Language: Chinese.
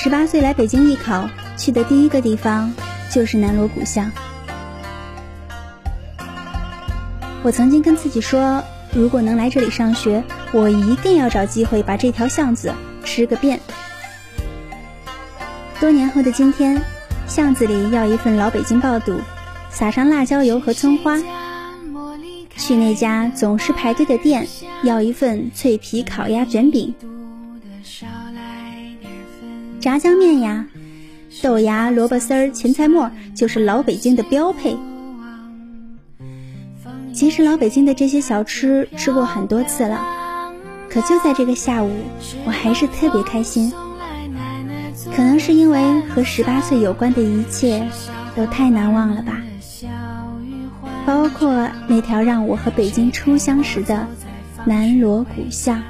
十八岁来北京艺考，去的第一个地方就是南锣鼓巷。我曾经跟自己说，如果能来这里上学，我一定要找机会把这条巷子吃个遍。多年后的今天，巷子里要一份老北京爆肚，撒上辣椒油和葱花；去那家总是排队的店，要一份脆皮烤鸭卷饼。炸酱面呀，豆芽、萝卜丝儿、芹菜末，就是老北京的标配。其实老北京的这些小吃吃过很多次了，可就在这个下午，我还是特别开心。可能是因为和十八岁有关的一切都太难忘了吧，包括那条让我和北京初相识的南锣鼓巷。